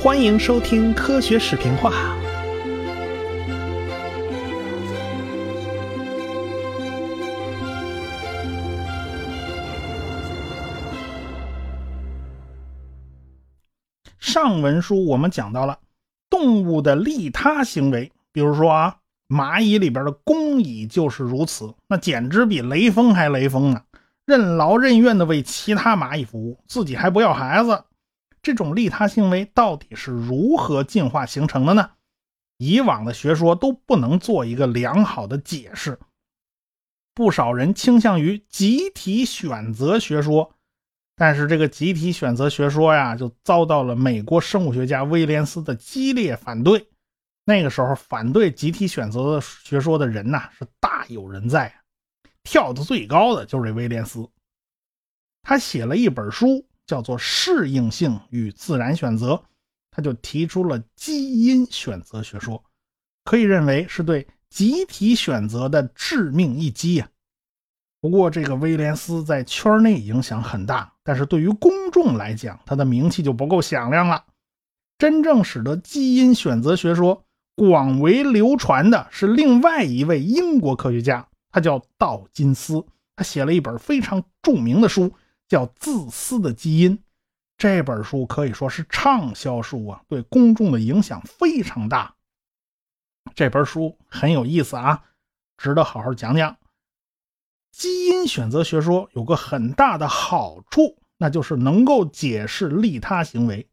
欢迎收听科学视频化。上文书我们讲到了动物的利他行为，比如说啊，蚂蚁里边的工蚁就是如此，那简直比雷锋还雷锋呢，任劳任怨的为其他蚂蚁服务，自己还不要孩子。这种利他行为到底是如何进化形成的呢？以往的学说都不能做一个良好的解释，不少人倾向于集体选择学说，但是这个集体选择学说呀，就遭到了美国生物学家威廉斯的激烈反对。那个时候，反对集体选择学说的人呐，是大有人在，跳的最高的就是威廉斯，他写了一本书。叫做适应性与自然选择，他就提出了基因选择学说，可以认为是对集体选择的致命一击呀。不过，这个威廉斯在圈内影响很大，但是对于公众来讲，他的名气就不够响亮了。真正使得基因选择学说广为流传的是另外一位英国科学家，他叫道金斯，他写了一本非常著名的书。叫《自私的基因》这本书可以说是畅销书啊，对公众的影响非常大。这本书很有意思啊，值得好好讲讲。基因选择学说有个很大的好处，那就是能够解释利他行为。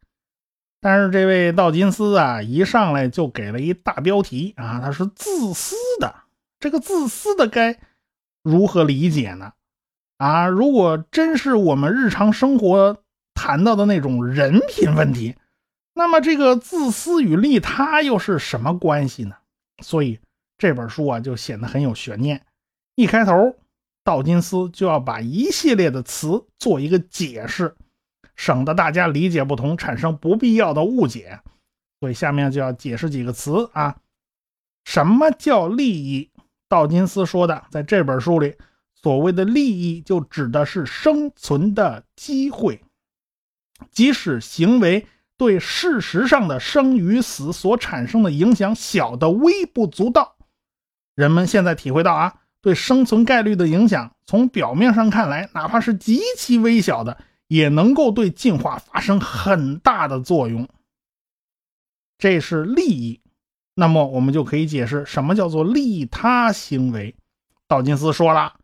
但是这位道金斯啊，一上来就给了一大标题啊，他是自私的。这个自私的该如何理解呢？啊，如果真是我们日常生活谈到的那种人品问题，那么这个自私与利他又是什么关系呢？所以这本书啊就显得很有悬念。一开头，道金斯就要把一系列的词做一个解释，省得大家理解不同，产生不必要的误解。所以下面就要解释几个词啊。什么叫利益？道金斯说的，在这本书里。所谓的利益，就指的是生存的机会，即使行为对事实上的生与死所产生的影响小的微不足道。人们现在体会到啊，对生存概率的影响，从表面上看来，哪怕是极其微小的，也能够对进化发生很大的作用。这是利益，那么我们就可以解释什么叫做利他行为。道金斯说了。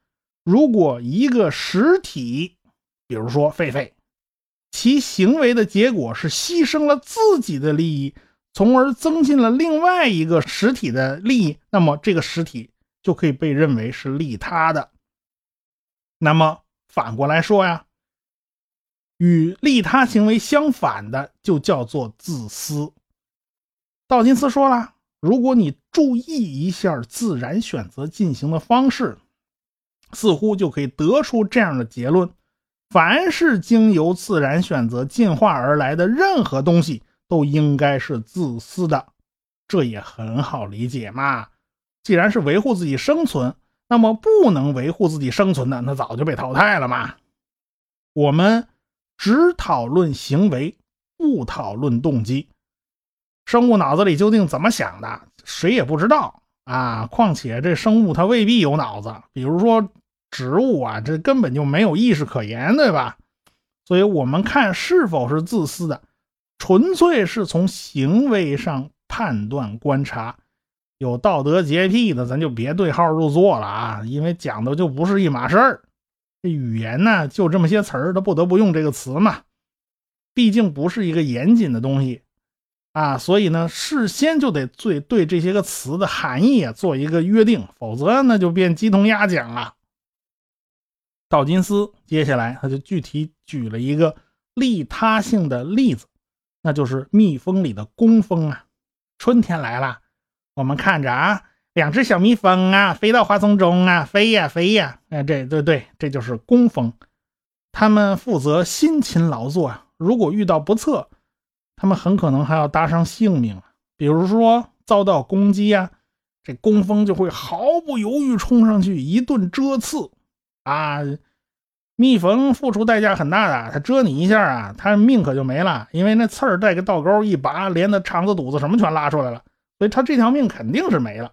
如果一个实体，比如说狒狒，其行为的结果是牺牲了自己的利益，从而增进了另外一个实体的利益，那么这个实体就可以被认为是利他的。那么反过来说呀，与利他行为相反的就叫做自私。道金斯说了，如果你注意一下自然选择进行的方式。似乎就可以得出这样的结论：凡是经由自然选择进化而来的任何东西，都应该是自私的。这也很好理解嘛。既然是维护自己生存，那么不能维护自己生存的，那早就被淘汰了嘛。我们只讨论行为，不讨论动机。生物脑子里究竟怎么想的，谁也不知道啊。况且这生物它未必有脑子，比如说。植物啊，这根本就没有意识可言，对吧？所以，我们看是否是自私的，纯粹是从行为上判断观察。有道德洁癖的，咱就别对号入座了啊，因为讲的就不是一码事儿。这语言呢，就这么些词儿，他不得不用这个词嘛。毕竟不是一个严谨的东西啊，所以呢，事先就得对对这些个词的含义啊做一个约定，否则那就变鸡同鸭讲了。道金斯接下来他就具体举了一个利他性的例子，那就是蜜蜂里的工蜂啊。春天来了，我们看着啊，两只小蜜蜂啊，飞到花丛中啊，飞呀飞呀，哎，这对对，这就是工蜂。他们负责辛勤劳作啊，如果遇到不测，他们很可能还要搭上性命比如说遭到攻击啊，这工蜂就会毫不犹豫冲上去一顿蛰刺。啊，蜜蜂付出代价很大的，它蛰你一下啊，它命可就没了，因为那刺儿带个倒钩一拔，连的肠子、肚子什么全拉出来了，所以它这条命肯定是没了。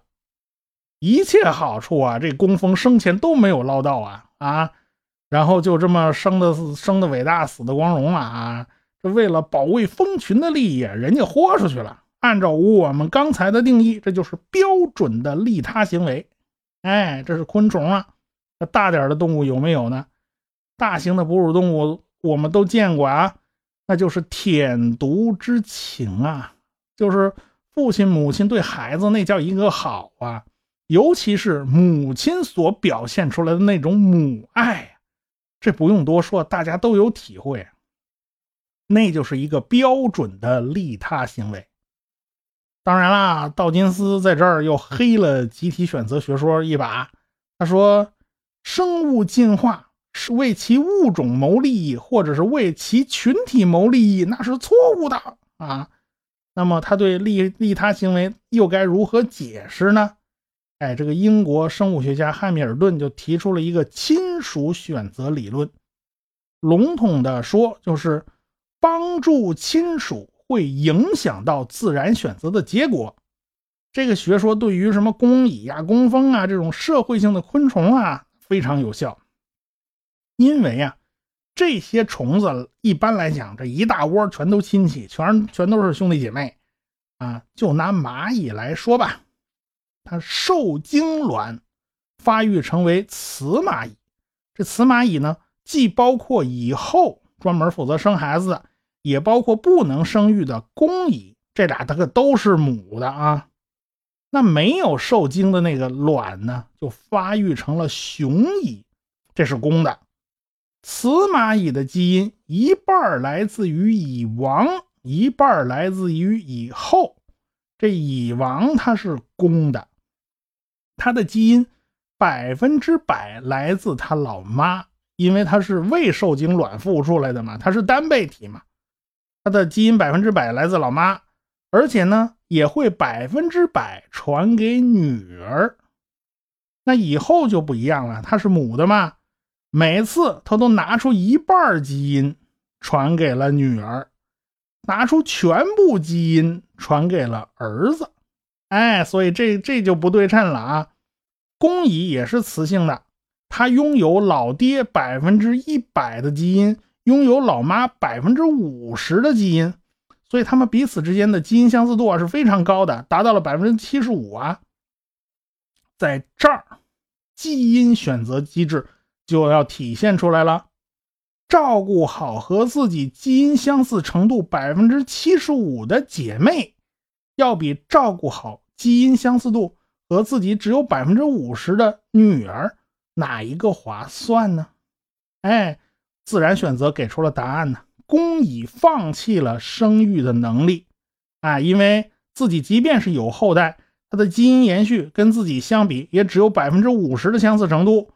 一切好处啊，这工蜂生前都没有捞到啊啊，然后就这么生的生的伟大，死的光荣了啊！这为了保卫蜂群的利益，人家豁出去了。按照我们刚才的定义，这就是标准的利他行为。哎，这是昆虫啊，那大点的动物有没有呢？大型的哺乳动物我们都见过啊，那就是舔犊之情啊，就是父亲母亲对孩子那叫一个好啊，尤其是母亲所表现出来的那种母爱，这不用多说，大家都有体会，那就是一个标准的利他行为。当然啦，道金斯在这儿又黑了集体选择学说一把，他说生物进化。是为其物种谋利益，或者是为其群体谋利益，那是错误的啊。那么他对利利他行为又该如何解释呢？哎，这个英国生物学家汉密尔顿就提出了一个亲属选择理论。笼统的说，就是帮助亲属会影响到自然选择的结果。这个学说对于什么工蚁呀、工蜂啊这种社会性的昆虫啊非常有效。因为啊，这些虫子一般来讲，这一大窝全都亲戚，全全都是兄弟姐妹啊。就拿蚂蚁来说吧，它受精卵发育成为雌蚂蚁。这雌蚂蚁呢，既包括以后专门负责生孩子，也包括不能生育的公蚁。这俩它可都是母的啊。那没有受精的那个卵呢，就发育成了雄蚁，这是公的。雌蚂蚁的基因一半来自于蚁王，一半来自于蚁后。这蚁王它是公的，它的基因百分之百来自它老妈，因为它是未受精卵孵出来的嘛，它是单倍体嘛，它的基因百分之百来自老妈，而且呢也会百分之百传给女儿。那以后就不一样了，她是母的嘛。每次他都拿出一半基因传给了女儿，拿出全部基因传给了儿子。哎，所以这这就不对称了啊！公蚁也是雌性的，它拥有老爹百分之一百的基因，拥有老妈百分之五十的基因，所以他们彼此之间的基因相似度啊是非常高的，达到了百分之七十五啊。在这儿，基因选择机制。就要体现出来了，照顾好和自己基因相似程度百分之七十五的姐妹，要比照顾好基因相似度和自己只有百分之五十的女儿哪一个划算呢？哎，自然选择给出了答案呢。公蚁放弃了生育的能力，啊，因为自己即便是有后代，它的基因延续跟自己相比也只有百分之五十的相似程度。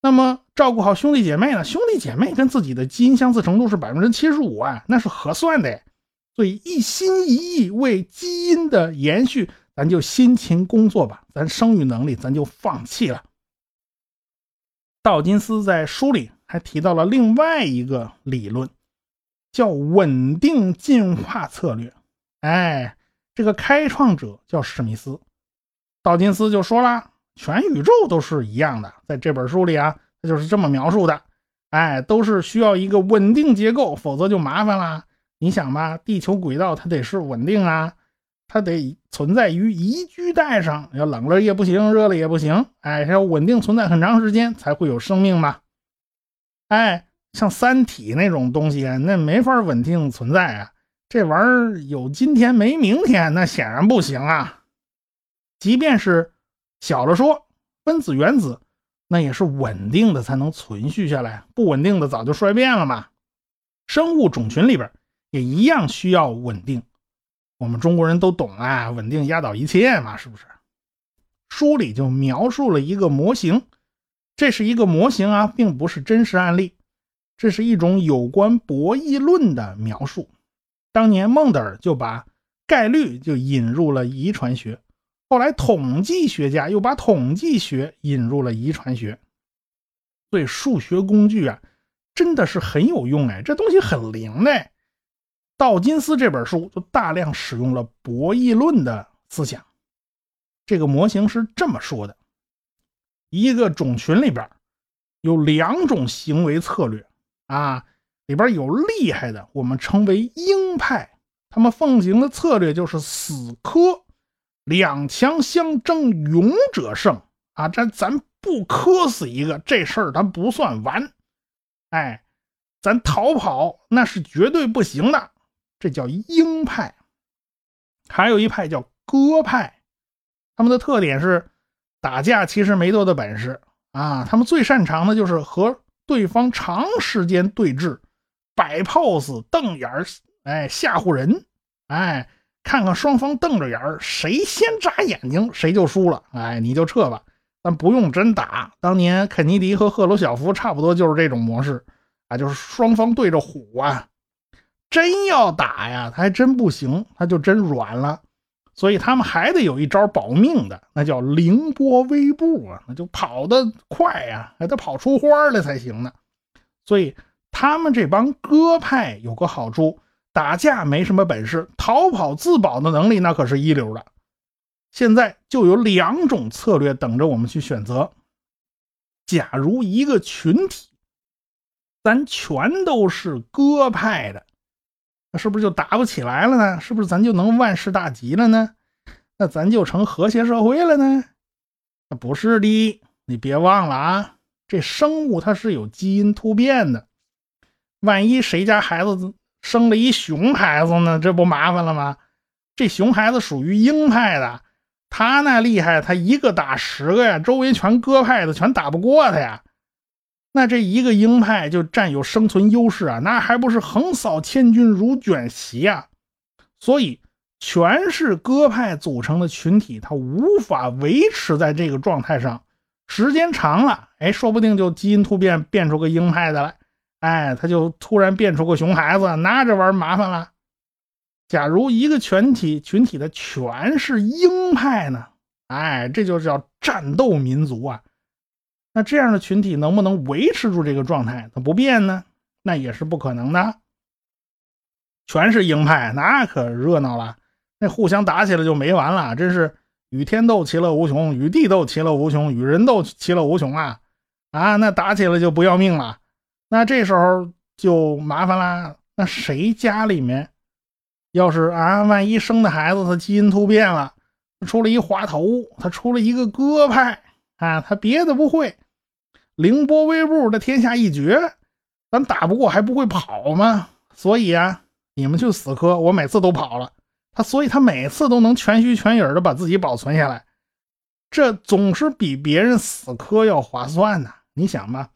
那么照顾好兄弟姐妹呢？兄弟姐妹跟自己的基因相似程度是百分之七十五啊，那是合算的。所以一心一意为基因的延续，咱就辛勤工作吧。咱生育能力咱就放弃了。道金斯在书里还提到了另外一个理论，叫稳定进化策略。哎，这个开创者叫史密斯，道金斯就说了。全宇宙都是一样的，在这本书里啊，他就是这么描述的。哎，都是需要一个稳定结构，否则就麻烦了。你想吧，地球轨道它得是稳定啊，它得存在于宜居带上，要冷了也不行，热了也不行。哎，要稳定存在很长时间才会有生命嘛。哎，像三体那种东西，那没法稳定存在啊。这玩意儿有今天没明天，那显然不行啊。即便是。小了说，分子原子那也是稳定的才能存续下来，不稳定的早就衰变了嘛。生物种群里边也一样需要稳定，我们中国人都懂啊，稳定压倒一切嘛，是不是？书里就描述了一个模型，这是一个模型啊，并不是真实案例，这是一种有关博弈论的描述。当年孟德尔就把概率就引入了遗传学。后来，统计学家又把统计学引入了遗传学，所以数学工具啊，真的是很有用哎，这东西很灵的。道金斯这本书就大量使用了博弈论的思想。这个模型是这么说的：一个种群里边有两种行为策略啊，里边有厉害的，我们称为鹰派，他们奉行的策略就是死磕，两强相争，勇者胜啊。这咱不磕死一个，这事儿咱不算完。哎，咱逃跑那是绝对不行的。这叫鹰派，还有一派叫鸽派，他们的特点是打架其实没多大本事啊，他们最擅长的就是和对方长时间对峙，摆 pose、瞪眼儿，哎，吓唬人，哎，看看双方瞪着眼儿，谁先眨眼睛谁就输了，哎，你就撤吧，但不用真打。当年肯尼迪和赫鲁晓夫差不多就是这种模式啊，就是双方对着唬啊。真要打呀，他还真不行，他就真软了，所以他们还得有一招保命的，那叫凌波微步啊，那就跑得快呀，还得跑出花来才行呢。所以他们这帮鸽派有个好处，打架没什么本事，逃跑自保的能力那可是一流的。现在就有两种策略等着我们去选择。假如一个群体，咱全都是鸽派的。那是不是就打不起来了呢？是不是咱就能万事大吉了呢？那咱就成和谐社会了呢？那不是的，你别忘了啊，这生物它是有基因突变的。万一谁家孩子生了一熊孩子呢？这不麻烦了吗？这熊孩子属于鹰派的，他那厉害，他一个打十个呀，周围全鸽派的，全打不过他呀。那这一个鹰派就占有生存优势啊，那还不是横扫千军如卷席啊？所以，全是鸽派组成的群体，它无法维持在这个状态上，时间长了，哎，说不定就基因突变变出个鹰派的来，哎，他就突然变出个熊孩子，那这玩意儿麻烦了。假如一个群体群体的全是鹰派呢？哎，这就叫战斗民族啊！那这样的群体能不能维持住这个状态，它不变呢？那也是不可能的。全是鹰派，那可热闹了，那互相打起来就没完了，真是与天斗其乐无穷，与地斗其乐无穷，与人斗其乐无穷啊！啊，那打起来就不要命了。那这时候就麻烦啦。那谁家里面要是啊，万一生的孩子他基因突变了，出了一滑头，他出了一个鸽派。啊，他别的不会，凌波微步的天下一绝，咱打不过还不会跑吗？所以啊，你们去死磕，我每次都跑了。他所以他每次都能全虚全影的把自己保存下来，这总是比别人死磕要划算呢。你想吧，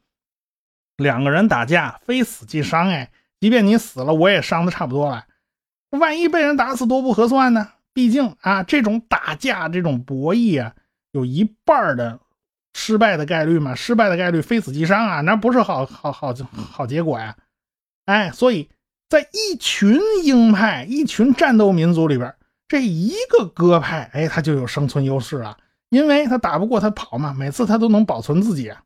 两个人打架，非死即伤，哎，即便你死了，我也伤的差不多了。万一被人打死，多不合算呢？毕竟啊，这种打架，这种博弈啊，有一半的。失败的概率嘛，失败的概率非死即伤啊，那不是好好好好结果呀！哎，所以在一群鹰派、一群战斗民族里边，这一个鸽派，哎，他就有生存优势了，因为他打不过他跑嘛，每次他都能保存自己啊。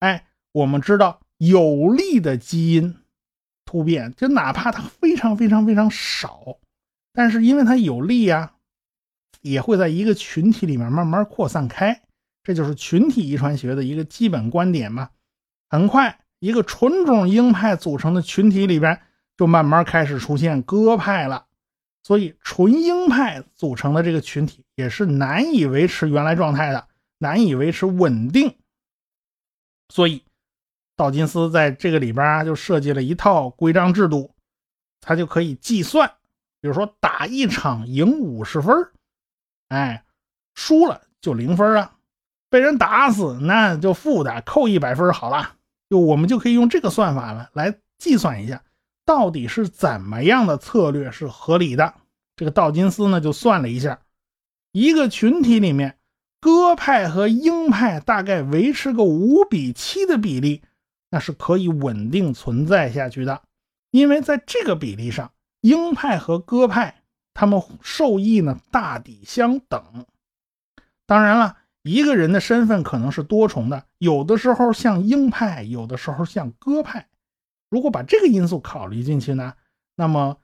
哎，我们知道有利的基因突变，就哪怕它非常非常非常少，但是因为它有利呀，也会在一个群体里面慢慢扩散开。这就是群体遗传学的一个基本观点嘛。很快，一个纯种鹰派组成的群体里边，就慢慢开始出现鸽派了。所以，纯鹰派组成的这个群体也是难以维持原来状态的，难以维持稳定。所以，道金斯在这个里边就设计了一套规章制度，他就可以计算，比如说打一场赢五十分，哎，输了就零分啊。被人打死，那就负的，扣一百分好了。就我们就可以用这个算法了来计算一下，到底是怎么样的策略是合理的。这个道金斯呢就算了一下，一个群体里面，鸽派和鹰派大概维持个五比七的比例，那是可以稳定存在下去的。因为在这个比例上，鹰派和鸽派他们受益呢大抵相等。当然了。一个人的身份可能是多重的，有的时候像鹰派，有的时候像鸽派，如果把这个因素考虑进去呢，那么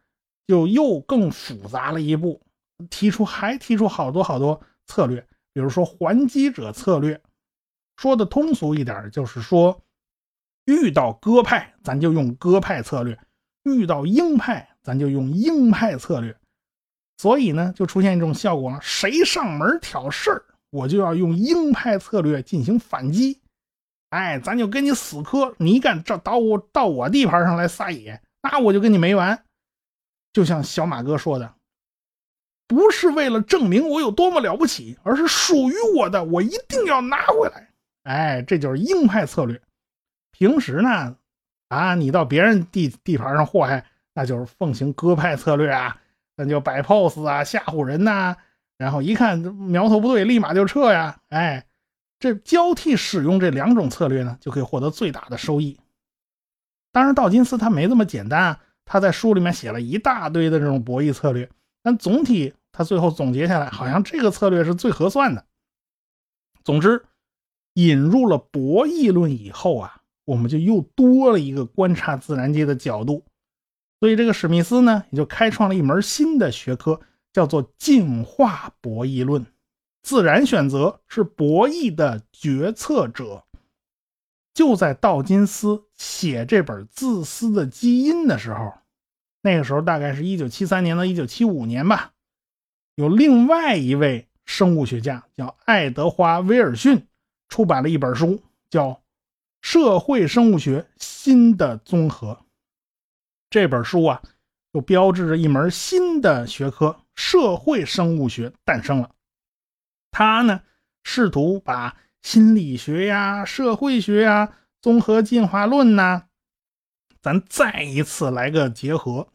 就又更复杂了一步，提出还提出好多好多策略，比如说还击者策略。说的通俗一点，就是说，遇到鸽派，咱就用鸽派策略；遇到鹰派，咱就用鹰派策略。所以呢，就出现一种效果了：谁上门挑事儿，我就要用鹰派策略进行反击。哎，咱就跟你死磕，你敢这到我到我地盘上来撒野，那我就跟你没完。就像小马哥说的，不是为了证明我有多么了不起，而是属于我的，我一定要拿回来。哎，这就是鹰派策略。平时呢，啊，你到别人地地盘上祸害，那就是奉行鸽派策略啊，那就摆 pose 啊，吓唬人呐。然后一看苗头不对，立马就撤呀。哎，这交替使用这两种策略呢，就可以获得最大的收益。当然，道金斯他没这么简单啊，他在书里面写了一大堆的这种博弈策略，但总体他最后总结下来，好像这个策略是最合算的。总之。引入了博弈论以后啊，我们就又多了一个观察自然界的角度。所以这个史密斯呢，也就开创了一门新的学科，叫做进化博弈论。自然选择是博弈的决策者。就在道金斯写这本《自私的基因》的时候，那个时候大概是一九七三年到一九七五年吧，有另外一位生物学家叫爱德华·威尔逊。出版了一本书，叫《社会生物学新的综合》。这本书啊，就标志着一门新的学科——社会生物学诞生了。他呢，试图把心理学呀、社会学呀、综合进化论呐，咱再一次来个结合。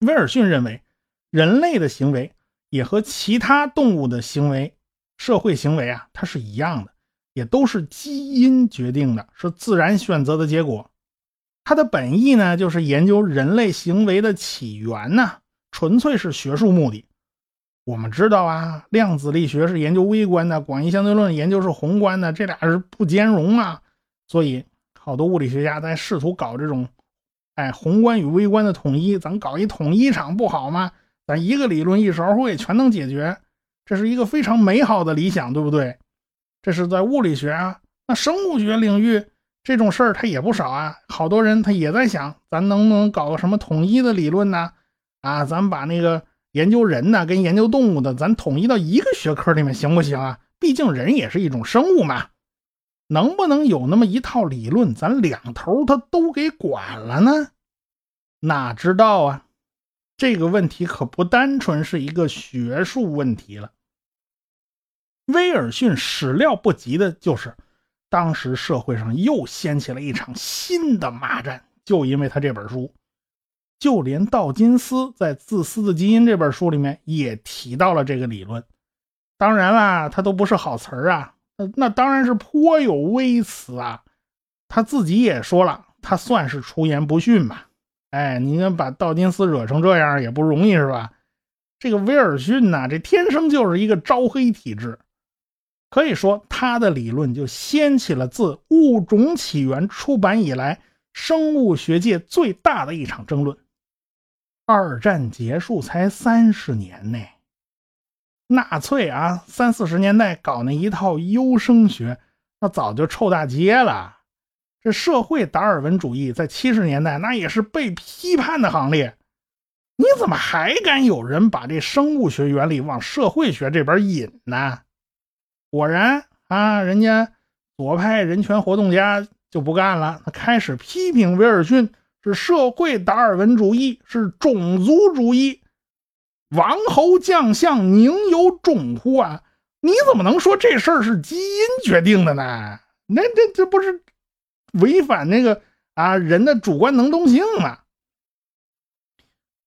威尔逊认为，人类的行为也和其他动物的行为。社会行为啊，它是一样的，也都是基因决定的，是自然选择的结果。它的本意呢，就是研究人类行为的起源呢，纯粹是学术目的。我们知道啊，量子力学是研究微观的，广义相对论研究是宏观的，这俩是不兼容啊。所以，好多物理学家在试图搞这种，哎，宏观与微观的统一。咱搞一统一场不好吗？咱一个理论一勺烩，全能解决。这是一个非常美好的理想，对不对？这是在物理学啊，那生物学领域这种事儿它也不少啊。好多人他也在想，咱能不能搞个什么统一的理论呢？啊，咱把那个研究人呢跟研究动物的，咱统一到一个学科里面行不行啊？毕竟人也是一种生物嘛。能不能有那么一套理论，咱两头他都给管了呢？哪知道啊？这个问题可不单纯是一个学术问题了。威尔逊始料不及的就是，当时社会上又掀起了一场新的骂战，就因为他这本书。就连道金斯在《自私的基因》这本书里面也提到了这个理论。当然啦，他都不是好词儿啊，那当然是颇有微词啊。他自己也说了，他算是出言不逊吧。哎，你把道金斯惹成这样也不容易是吧？这个威尔逊呐，这天生就是一个招黑体质。可以说，他的理论就掀起了自《物种起源》出版以来生物学界最大的一场争论。二战结束才三十年呢，纳粹啊，三四十年代搞那一套优生学，那早就臭大街了。这社会达尔文主义在七十年代那也是被批判的行列。你怎么还敢有人把这生物学原理往社会学这边引呢？果然啊，人家左派人权活动家就不干了，他开始批评威尔逊是社会达尔文主义，是种族主义。王侯将相宁有种乎啊？你怎么能说这事儿是基因决定的呢？那这这不是违反那个啊人的主观能动性吗？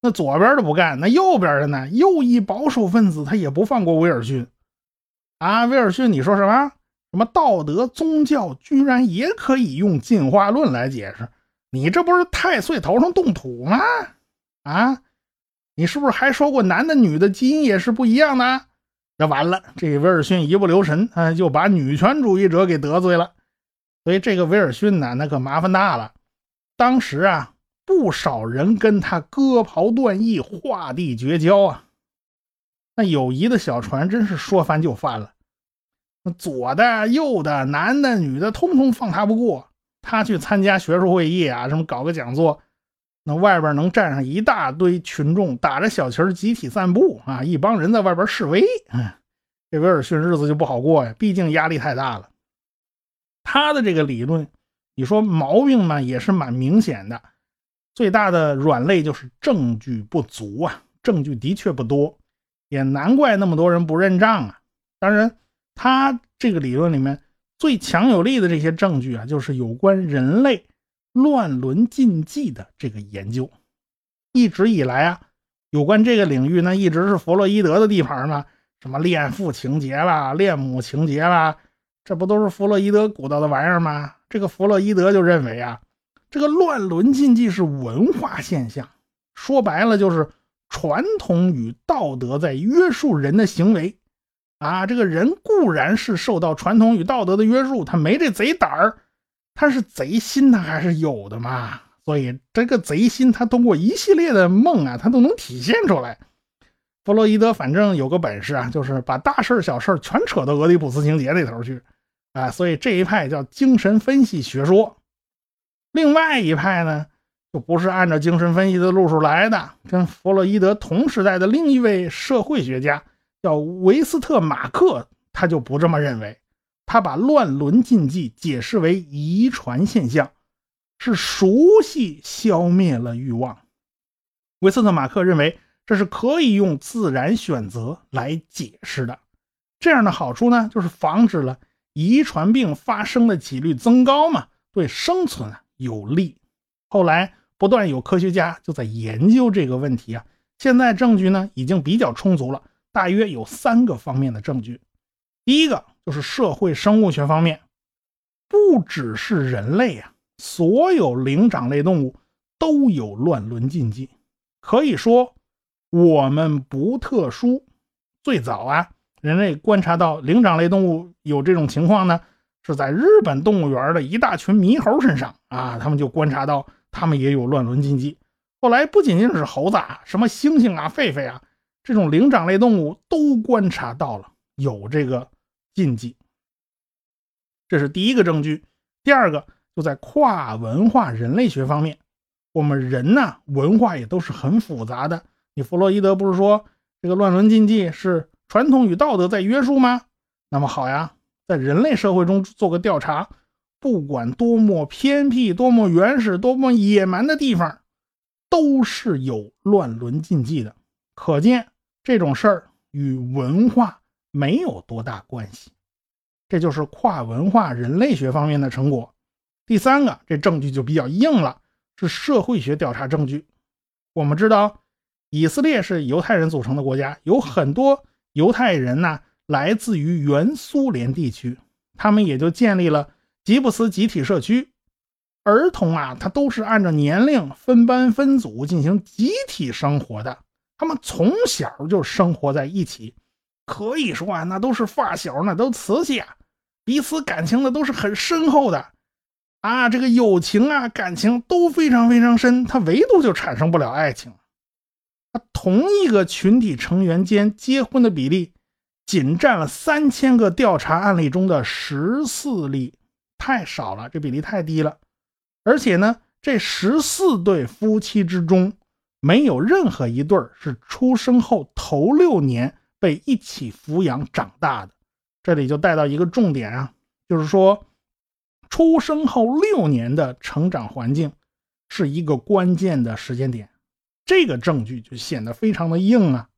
那左边的不干，那右边的呢？右翼保守分子他也不放过威尔逊。啊，威尔逊，你说什么？什么道德、宗教，居然也可以用进化论来解释？你这不是太岁头上动土吗？啊，你是不是还说过男的、女的基因也是不一样的？那完了，这威尔逊一不留神，啊，就把女权主义者给得罪了。所以这个威尔逊呢，那可麻烦大了。当时啊，不少人跟他割袍断义、画地绝交啊。那友谊的小船真是说翻就翻了，那左的、右的、男的、女的，通通放他不过。他去参加学术会议啊，什么搞个讲座，那外边能站上一大堆群众，打着小旗集体散步啊，一帮人在外边示威。这威尔逊日子就不好过呀，毕竟压力太大了。他的这个理论，你说毛病嘛，也是蛮明显的。最大的软肋就是证据不足啊，证据的确不多，也难怪那么多人不认账啊。当然，他这个理论里面最强有力的这些证据啊，就是有关人类乱伦禁忌的这个研究。一直以来啊，有关这个领域呢，一直是弗洛伊德的地盘嘛。什么恋父情节啦，恋母情节啦，这不都是弗洛伊德鼓捣的玩意儿吗？这个弗洛伊德就认为啊，这个乱伦禁忌是文化现象，说白了就是传统与道德在约束人的行为啊。这个人固然是受到传统与道德的约束，他没这贼胆儿，他是贼心，他还是有的嘛。所以这个贼心，他通过一系列的梦啊，他都能体现出来。弗洛伊德反正有个本事啊，就是把大事小事全扯到俄狄浦斯情节里头去，啊，所以这一派叫精神分析学说。另外一派呢，就不是按照精神分析的路数来的。跟弗洛伊德同时代的另一位社会学家叫维斯特马克，他就不这么认为。他把乱伦禁忌解释为遗传现象，是熟悉消灭了欲望。维斯特马克认为。这是可以用自然选择来解释的，这样的好处呢，就是防止了遗传病发生的几率增高嘛，对生存啊有利。后来不断有科学家就在研究这个问题啊，现在证据呢已经比较充足了，大约有三个方面的证据。第一个就是社会生物学方面，不只是人类啊，所有灵长类动物都有乱伦禁忌，可以说。我们不特殊，最早啊，人类观察到灵长类动物有这种情况呢，是在日本动物园的一大群猕猴身上啊，他们就观察到他们也有乱伦禁忌。后来不仅仅是猴子啊，什么猩猩啊、狒狒啊，这种灵长类动物都观察到了有这个禁忌。这是第一个证据。第二个就在跨文化人类学方面，我们人呢文化也都是很复杂的。你弗洛伊德不是说这个乱伦禁忌是传统与道德在约束吗？那么好呀，在人类社会中做个调查，不管多么偏僻、多么原始、多么野蛮的地方，都是有乱伦禁忌的。可见这种事儿与文化没有多大关系。这就是跨文化人类学方面的成果。第三个，这证据就比较硬了，是社会学调查证据。我们知道。以色列是犹太人组成的国家，有很多犹太人呢，来自于原苏联地区，他们也就建立了吉布斯集体社区。儿童啊，他都是按照年龄分班分组进行集体生活的，他们从小就生活在一起，可以说啊，那都是发小，那都瓷器啊，彼此感情的都是很深厚的啊，这个友情啊，感情都非常非常深，他唯独就产生不了爱情。他同一个群体成员间结婚的比例，仅占了三千个调查案例中的十四例，太少了，这比例太低了。而且呢，这十四对夫妻之中，没有任何一对是出生后头六年被一起抚养长大的。这里就带到一个重点啊，就是说，出生后六年的成长环境是一个关键的时间点。这个证据就显得非常的硬啊。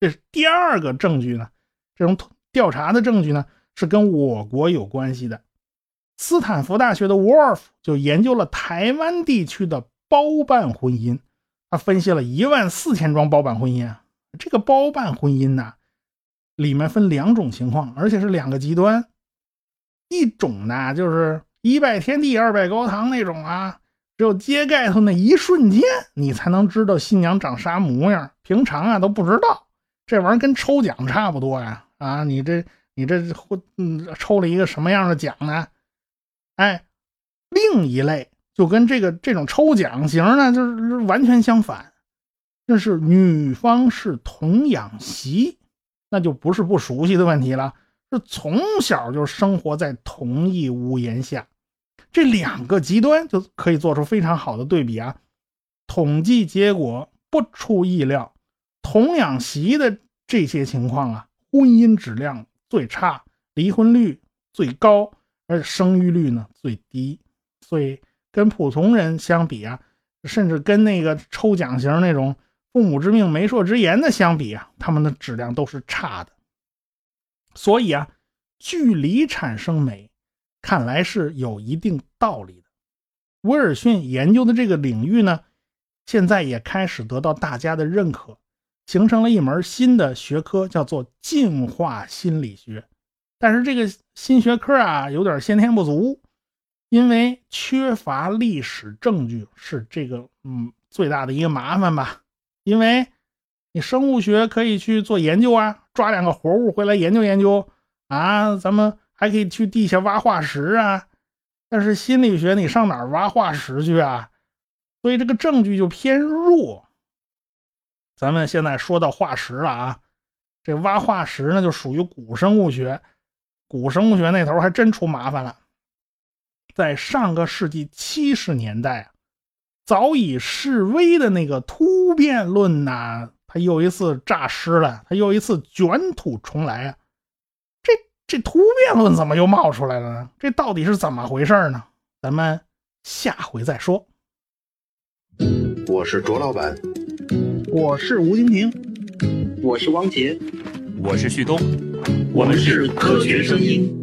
这是第二个证据呢，这种调查的证据呢是跟我国有关系的。斯坦福大学的 Wolf 就研究了台湾地区的包办婚姻，他分析了一万四千桩包办婚姻。这个包办婚姻呢，里面分两种情况，而且是两个极端。一种呢就是一拜天地，二拜高堂那种啊。只有揭盖头那一瞬间，你才能知道新娘长啥模样。平常啊都不知道，这玩意儿跟抽奖差不多呀！啊，你这你这嗯抽了一个什么样的奖呢？哎，另一类就跟这个这种抽奖型呢，就是完全相反。这是女方是童养媳，那就不是不熟悉的问题了，是从小就生活在同一屋檐下。这两个极端就可以做出非常好的对比啊。统计结果不出意料，童养媳的这些情况啊，婚姻质量最差，离婚率最高，而生育率呢最低。所以跟普通人相比啊，甚至跟那个抽奖型那种父母之命媒妁之言的相比啊，他们的质量都是差的。所以啊，距离产生美，看来是有一定道理的。威尔逊研究的这个领域呢，现在也开始得到大家的认可，形成了一门新的学科，叫做进化心理学。但是这个新学科啊，有点先天不足。因为缺乏历史证据是这个嗯最大的一个麻烦吧。因为你生物学可以去做研究啊，抓两个活物回来研究研究啊，咱们还可以去地下挖化石啊。但是心理学你上哪儿挖化石去啊？所以这个证据就偏弱。咱们现在说到化石了啊，这挖化石呢就属于古生物学，古生物学那头还真出麻烦了。在上个世纪七十年代啊，早已示威的那个突变论呐，它又一次诈尸了，它又一次卷土重来啊！这这突变论怎么又冒出来了呢？这到底是怎么回事呢？咱们下回再说。我是卓老板，我是吴金平，我是汪杰，我是旭东，我们是科学声音。